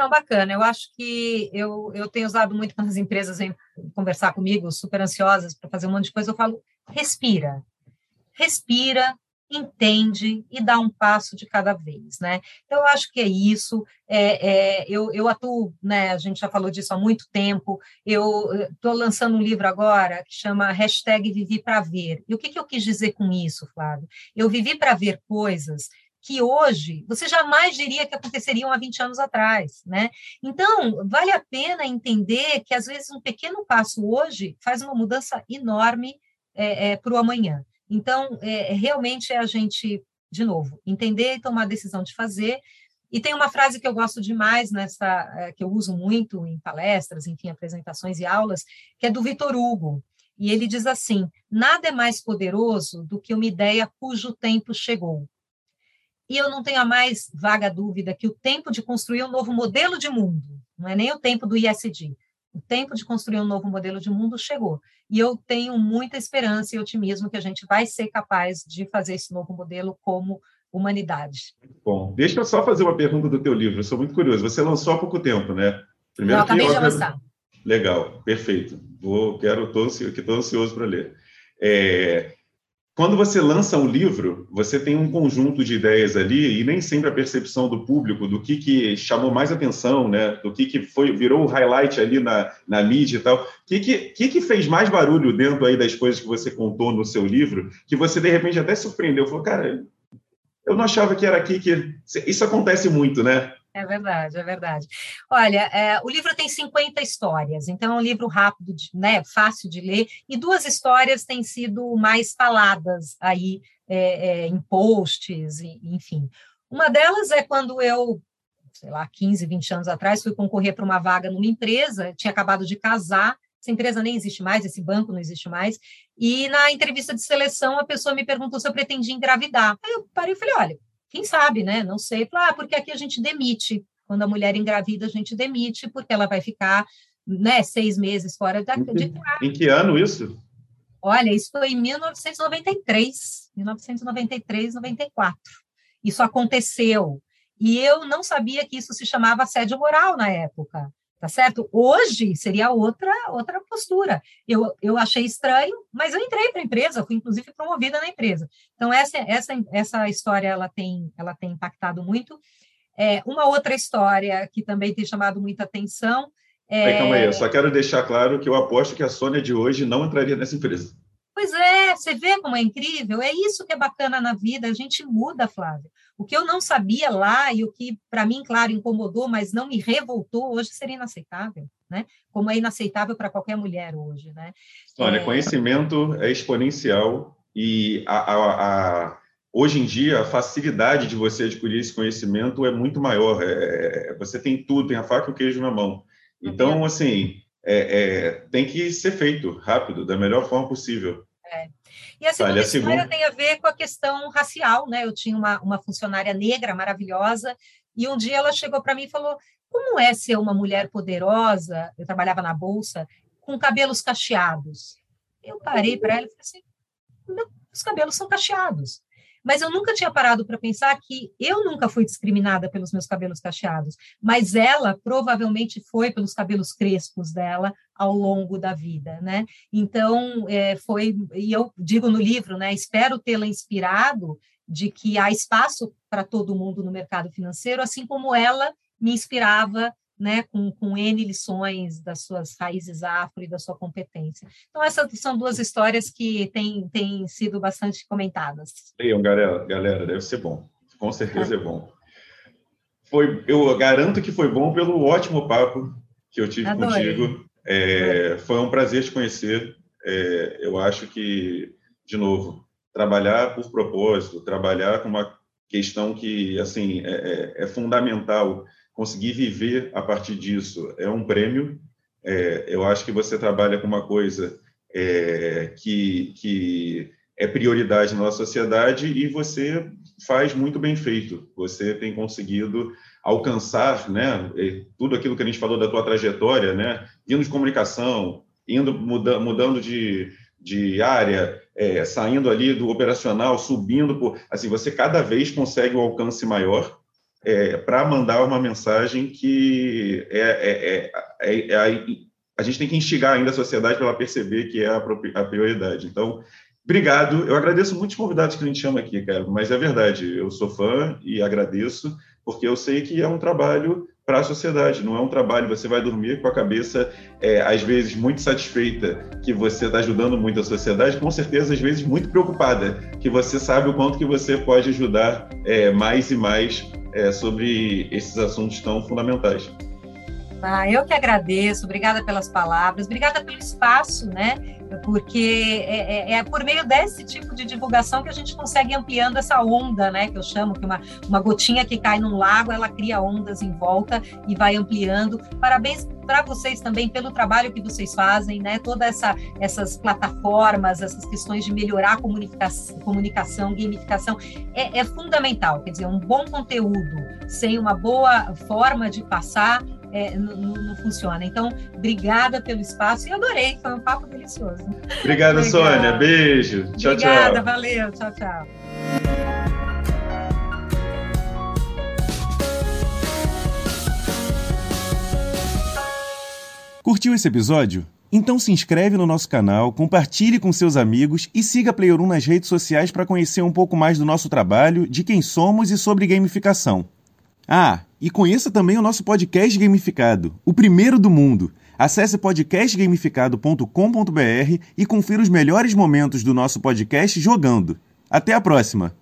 S2: Não, bacana. Eu acho que eu, eu tenho usado muito quando as empresas vêm conversar comigo, super ansiosas para fazer um monte de coisa, eu falo, respira. Respira, entende e dá um passo de cada vez, né? Então, eu acho que é isso. É, é, eu, eu atuo, né? A gente já falou disso há muito tempo. Eu estou lançando um livro agora que chama hashtag Vivi para Ver. E o que, que eu quis dizer com isso, Flávio? Eu vivi para ver coisas que hoje você jamais diria que aconteceriam há 20 anos atrás, né? Então, vale a pena entender que às vezes um pequeno passo hoje faz uma mudança enorme é, é, para o amanhã. Então, é, realmente é a gente, de novo, entender e tomar a decisão de fazer. E tem uma frase que eu gosto demais nessa, é, que eu uso muito em palestras, enfim, apresentações e aulas, que é do Vitor Hugo. E ele diz assim: nada é mais poderoso do que uma ideia cujo tempo chegou. E eu não tenho a mais vaga dúvida que o tempo de construir um novo modelo de mundo, não é nem o tempo do ISD, o tempo de construir um novo modelo de mundo chegou. E eu tenho muita esperança e otimismo que a gente vai ser capaz de fazer esse novo modelo como humanidade.
S1: Bom, deixa eu só fazer uma pergunta do teu livro, eu sou muito curioso. Você lançou há pouco tempo, né?
S2: Primeiro eu acabei que, de lançar.
S1: Legal, perfeito. Vou, quero, estou ansioso, ansioso para ler. É, quando você lança um livro, você tem um conjunto de ideias ali e nem sempre a percepção do público do que, que chamou mais atenção, né? Do que, que foi virou o highlight ali na, na mídia e tal. O que, que, que fez mais barulho dentro aí das coisas que você contou no seu livro que você de repente até surpreendeu? Falou, cara, eu não achava que era aqui que isso acontece muito, né?
S2: É verdade, é verdade. Olha, é, o livro tem 50 histórias, então é um livro rápido, de, né, fácil de ler, e duas histórias têm sido mais faladas aí é, é, em posts, e, enfim. Uma delas é quando eu, sei lá, 15, 20 anos atrás, fui concorrer para uma vaga numa empresa, tinha acabado de casar, essa empresa nem existe mais, esse banco não existe mais, e na entrevista de seleção a pessoa me perguntou se eu pretendia engravidar. Aí eu parei e falei, olha, quem sabe, né? Não sei. Ah, porque aqui a gente demite. Quando a mulher engravida, a gente demite, porque ela vai ficar né, seis meses fora da, de
S1: Em que ano isso?
S2: Olha, isso foi em 1993, 1993, 94. Isso aconteceu. E eu não sabia que isso se chamava assédio moral na época tá certo? Hoje seria outra outra postura. Eu, eu achei estranho, mas eu entrei para a empresa, fui inclusive promovida na empresa. Então essa essa essa história ela tem ela tem impactado muito. É, uma outra história que também tem chamado muita atenção.
S1: É... Aí, calma aí, eu só quero deixar claro que eu aposto que a Sônia de hoje não entraria nessa empresa.
S2: Pois é, você vê como é incrível? É isso que é bacana na vida, a gente muda, Flávia. O que eu não sabia lá e o que, para mim, claro, incomodou, mas não me revoltou, hoje seria inaceitável, né? Como é inaceitável para qualquer mulher hoje, né?
S1: Olha, é... conhecimento é exponencial e a, a, a, hoje em dia a facilidade de você adquirir esse conhecimento é muito maior. É, é você tem tudo, tem a faca e o queijo na mão. Então, assim, é, é, tem que ser feito rápido, da melhor forma possível.
S2: É. E a segunda Olha, história segunda... tem a ver com a questão racial, né? Eu tinha uma, uma funcionária negra maravilhosa e um dia ela chegou para mim e falou: como é ser uma mulher poderosa? Eu trabalhava na bolsa com cabelos cacheados. Eu parei para ela e falei assim: os cabelos são cacheados. Mas eu nunca tinha parado para pensar que eu nunca fui discriminada pelos meus cabelos cacheados, mas ela provavelmente foi pelos cabelos crespos dela ao longo da vida, né? Então, é, foi, e eu digo no livro, né? Espero tê-la inspirado de que há espaço para todo mundo no mercado financeiro, assim como ela me inspirava né, com, com N lições das suas raízes afro e da sua competência. Então, essas são duas histórias que têm, têm sido bastante comentadas.
S1: Leiam, galera, galera, deve ser bom. Com certeza é, é bom. Foi, eu garanto que foi bom pelo ótimo papo que eu tive Adorei. contigo. É, foi um prazer te conhecer. É, eu acho que, de novo, trabalhar por propósito, trabalhar com uma questão que assim é, é, é fundamental conseguir viver a partir disso é um prêmio. É, eu acho que você trabalha com uma coisa é, que, que é prioridade na nossa sociedade e você faz muito bem feito. Você tem conseguido alcançar, né, tudo aquilo que a gente falou da tua trajetória, né, indo de comunicação, indo muda, mudando de, de área, é, saindo ali do operacional, subindo por, assim, você cada vez consegue um alcance maior é, para mandar uma mensagem que é, é, é, é a, a gente tem que instigar ainda a sociedade para ela perceber que é a, a prioridade. Então, obrigado. Eu agradeço muitos convidados que a gente chama aqui, cara, mas é verdade, eu sou fã e agradeço, porque eu sei que é um trabalho para a sociedade. Não é um trabalho, você vai dormir com a cabeça, é, às vezes, muito satisfeita que você está ajudando muito a sociedade, com certeza, às vezes, muito preocupada, que você sabe o quanto que você pode ajudar é, mais e mais é, sobre esses assuntos tão fundamentais.
S2: Ah, eu que agradeço, obrigada pelas palavras, obrigada pelo espaço, né? Porque é, é, é, por meio desse tipo de divulgação que a gente consegue ampliando essa onda, né? Que eu chamo que uma, uma gotinha que cai num lago, ela cria ondas em volta e vai ampliando. Parabéns para vocês também pelo trabalho que vocês fazem, né? Todas essa, essas plataformas, essas questões de melhorar a comunicação, comunicação gamificação, é, é fundamental. Quer dizer, um bom conteúdo sem uma boa forma de passar é, não, não, funciona. Então, obrigada pelo espaço e adorei, foi um papo delicioso.
S1: Obrigada, Sônia. Beijo. Tchau,
S2: obrigada, tchau. Obrigada, valeu. Tchau, tchau.
S3: Curtiu esse episódio? Então se inscreve no nosso canal, compartilhe com seus amigos e siga a Player 1 nas redes sociais para conhecer um pouco mais do nosso trabalho, de quem somos e sobre gamificação. Ah, e conheça também o nosso podcast gamificado, o primeiro do mundo. Acesse podcastgamificado.com.br e confira os melhores momentos do nosso podcast jogando. Até a próxima!